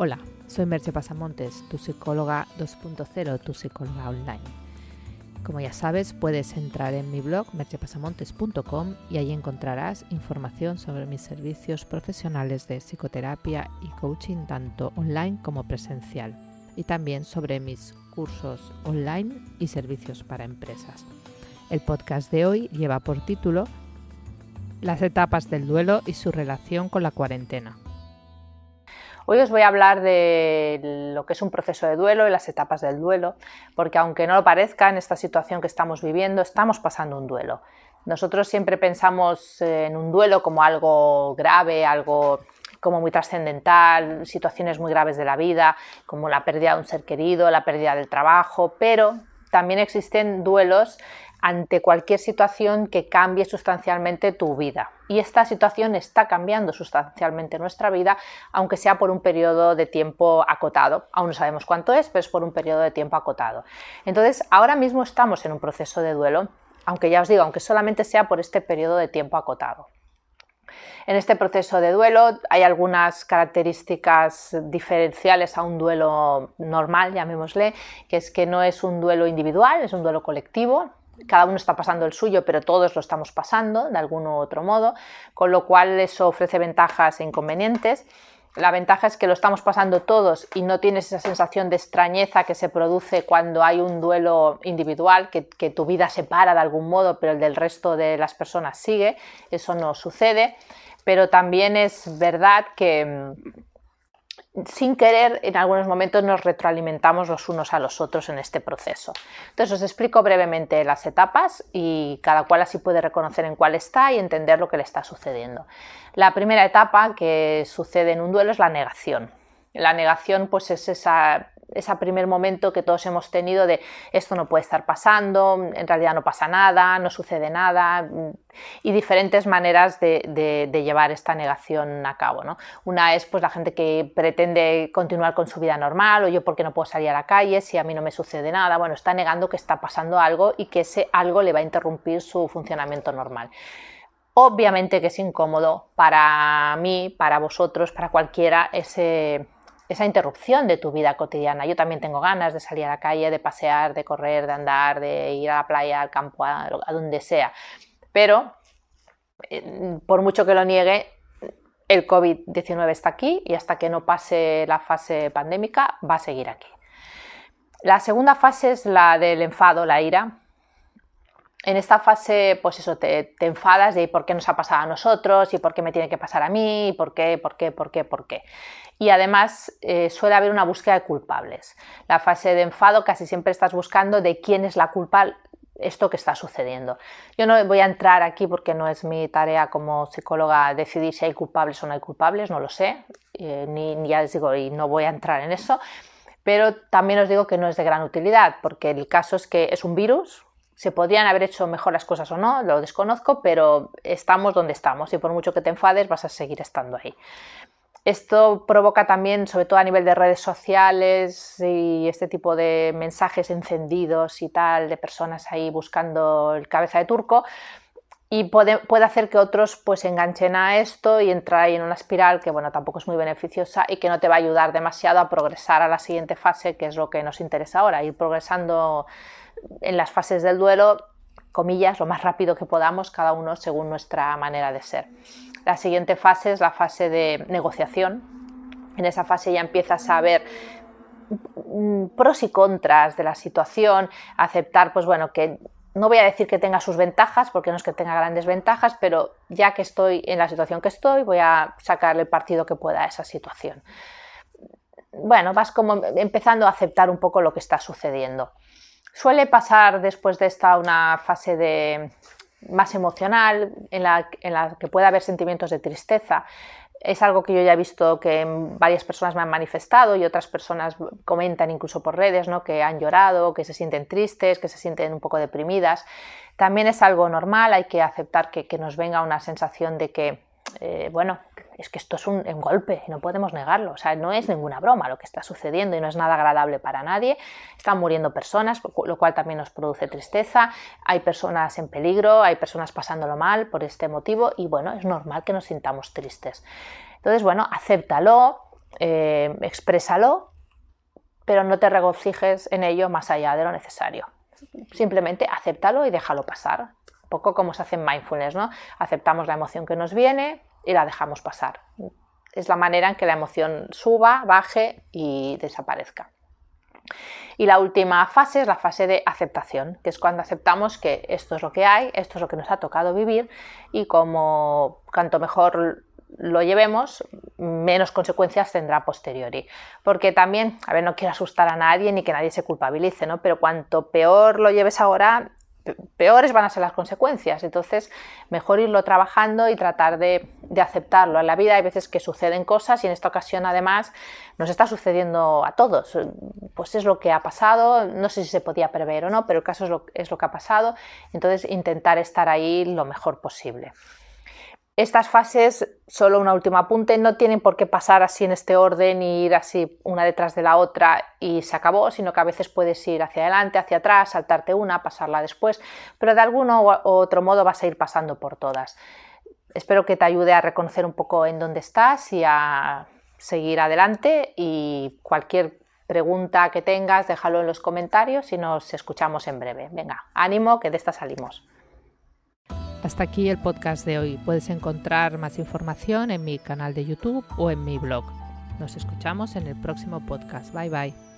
Hola, soy Merche Pasamontes, tu psicóloga 2.0, tu psicóloga online. Como ya sabes, puedes entrar en mi blog merchepasamontes.com y ahí encontrarás información sobre mis servicios profesionales de psicoterapia y coaching tanto online como presencial y también sobre mis cursos online y servicios para empresas. El podcast de hoy lleva por título Las etapas del duelo y su relación con la cuarentena. Hoy os voy a hablar de lo que es un proceso de duelo y las etapas del duelo, porque aunque no lo parezca, en esta situación que estamos viviendo, estamos pasando un duelo. Nosotros siempre pensamos en un duelo como algo grave, algo como muy trascendental, situaciones muy graves de la vida, como la pérdida de un ser querido, la pérdida del trabajo, pero también existen duelos ante cualquier situación que cambie sustancialmente tu vida. Y esta situación está cambiando sustancialmente nuestra vida, aunque sea por un periodo de tiempo acotado. Aún no sabemos cuánto es, pero es por un periodo de tiempo acotado. Entonces, ahora mismo estamos en un proceso de duelo, aunque ya os digo, aunque solamente sea por este periodo de tiempo acotado. En este proceso de duelo hay algunas características diferenciales a un duelo normal, llamémosle, que es que no es un duelo individual, es un duelo colectivo, cada uno está pasando el suyo, pero todos lo estamos pasando de algún u otro modo, con lo cual eso ofrece ventajas e inconvenientes. La ventaja es que lo estamos pasando todos y no tienes esa sensación de extrañeza que se produce cuando hay un duelo individual, que, que, tu vida se para de algún modo, pero el del resto de las personas sigue. Eso no sucede. Pero también es verdad que, sin querer, en algunos momentos nos retroalimentamos los unos a los otros en este proceso. Entonces os explico brevemente las etapas y cada cual así puede reconocer en cuál está y entender lo que le está sucediendo. La primera etapa que sucede en un duelo es la negación. La negación pues es esa ese primer momento que todos hemos tenido de esto no puede estar pasando, en realidad no pasa nada, no sucede nada, mm, y diferentes maneras de, llevar esta negación a cabo. ¿no? Una es pues, la gente que pretende continuar con su vida normal, o yo porque no puedo salir a la calle si a mí no me sucede nada, bueno, está negando que está pasando algo y que ese algo le va a interrumpir su funcionamiento normal. Obviamente que es incómodo para mí, para vosotros, para cualquiera ese esa interrupción de tu vida cotidiana. Yo también tengo ganas de salir a la calle, de pasear, de correr, de andar, de ir a la playa, al campo, a, donde sea. Pero, eh, por mucho que lo niegue, el COVID-19 está aquí y hasta que no pase la fase pandémica va a seguir aquí. La segunda fase es la del enfado, la ira. En esta fase, pues eso, te, enfadas de por qué nos ha pasado a nosotros y por qué me tiene que pasar a mí, y por qué, por qué, por qué, por qué y además eh, suele haber una búsqueda de culpables. La fase de enfado casi siempre estás buscando de quién es la culpa esto que está sucediendo. Yo no voy a entrar aquí porque no es mi tarea como psicóloga decidir si hay culpables o no hay culpables, no lo sé, eh, ni, ni, ya les digo, y no voy a entrar en eso, pero también os digo que no es de gran utilidad, porque el caso es que es un virus, se podrían haber hecho mejor las cosas o no, lo desconozco, pero estamos donde estamos y por mucho que te enfades vas a seguir estando ahí. Esto provoca también, sobre todo a nivel de redes sociales y este tipo de mensajes encendidos y tal, de personas ahí buscando el cabeza de turco, y puede, hacer que otros pues enganchen a esto y entrar ahí en una espiral que bueno tampoco es muy beneficiosa y que no te va a ayudar demasiado a progresar a la siguiente fase que es lo que nos interesa ahora ir progresando en las fases del duelo comillas lo más rápido que podamos cada uno según nuestra manera de ser la siguiente fase es la fase de negociación. En esa fase ya empiezas a ver pros y contras de la situación, aceptar, pues bueno, que no voy a decir que tenga sus ventajas, porque no es que tenga grandes ventajas, pero ya que estoy en la situación que estoy, voy a sacarle el partido que pueda a esa situación. Bueno, vas como empezando a aceptar un poco lo que está sucediendo. Suele pasar después de esta una fase de más emocional, en la, que puede haber sentimientos de tristeza. Es algo que yo ya he visto que varias personas me han manifestado y otras personas comentan incluso por redes, ¿no? que han llorado, que se sienten tristes, que se sienten un poco deprimidas. También es algo normal, hay que aceptar que, que nos venga una sensación de que, eh, bueno, es que esto es un, golpe y no podemos negarlo. O sea, no es ninguna broma lo que está sucediendo y no es nada agradable para nadie. Están muriendo personas, lo cual también nos produce tristeza. Hay personas en peligro, hay personas pasándolo mal por este motivo y bueno, es normal que nos sintamos tristes. Entonces, bueno, acéptalo, eh, exprésalo, pero no te regocijes en ello más allá de lo necesario. Simplemente acéptalo y déjalo pasar. Un poco como se hace en mindfulness, ¿no? Aceptamos la emoción que nos viene y la dejamos pasar. Es la manera en que la emoción suba, baje y desaparezca. Y la última fase es la fase de aceptación, que es cuando aceptamos que esto es lo que hay, esto es lo que nos ha tocado vivir y como cuanto mejor lo llevemos, menos consecuencias tendrá posteriori. Porque también, a ver, no quiero asustar a nadie ni que nadie se culpabilice, ¿no? Pero cuanto peor lo lleves ahora, peores van a ser las consecuencias. Entonces, mejor irlo trabajando y tratar de, aceptarlo. En la vida hay veces que suceden cosas y en esta ocasión además nos está sucediendo a todos. Pues es lo que ha pasado, no sé si se podía prever o no, pero el caso es lo, es lo que ha pasado. Entonces, intentar estar ahí lo mejor posible. Estas fases, solo un último apunte, no tienen por qué pasar así en este orden y ir así una detrás de la otra y se acabó, sino que a veces puedes ir hacia adelante, hacia atrás, saltarte una, pasarla después, pero de alguno u otro modo vas a ir pasando por todas. Espero que te ayude a reconocer un poco en dónde estás y a seguir adelante y cualquier pregunta que tengas, déjalo en los comentarios y nos escuchamos en breve. Venga, ánimo que de esta salimos. Hasta aquí el podcast de hoy. Puedes encontrar más información en mi canal de YouTube o en mi blog. Nos escuchamos en el próximo podcast. Bye bye.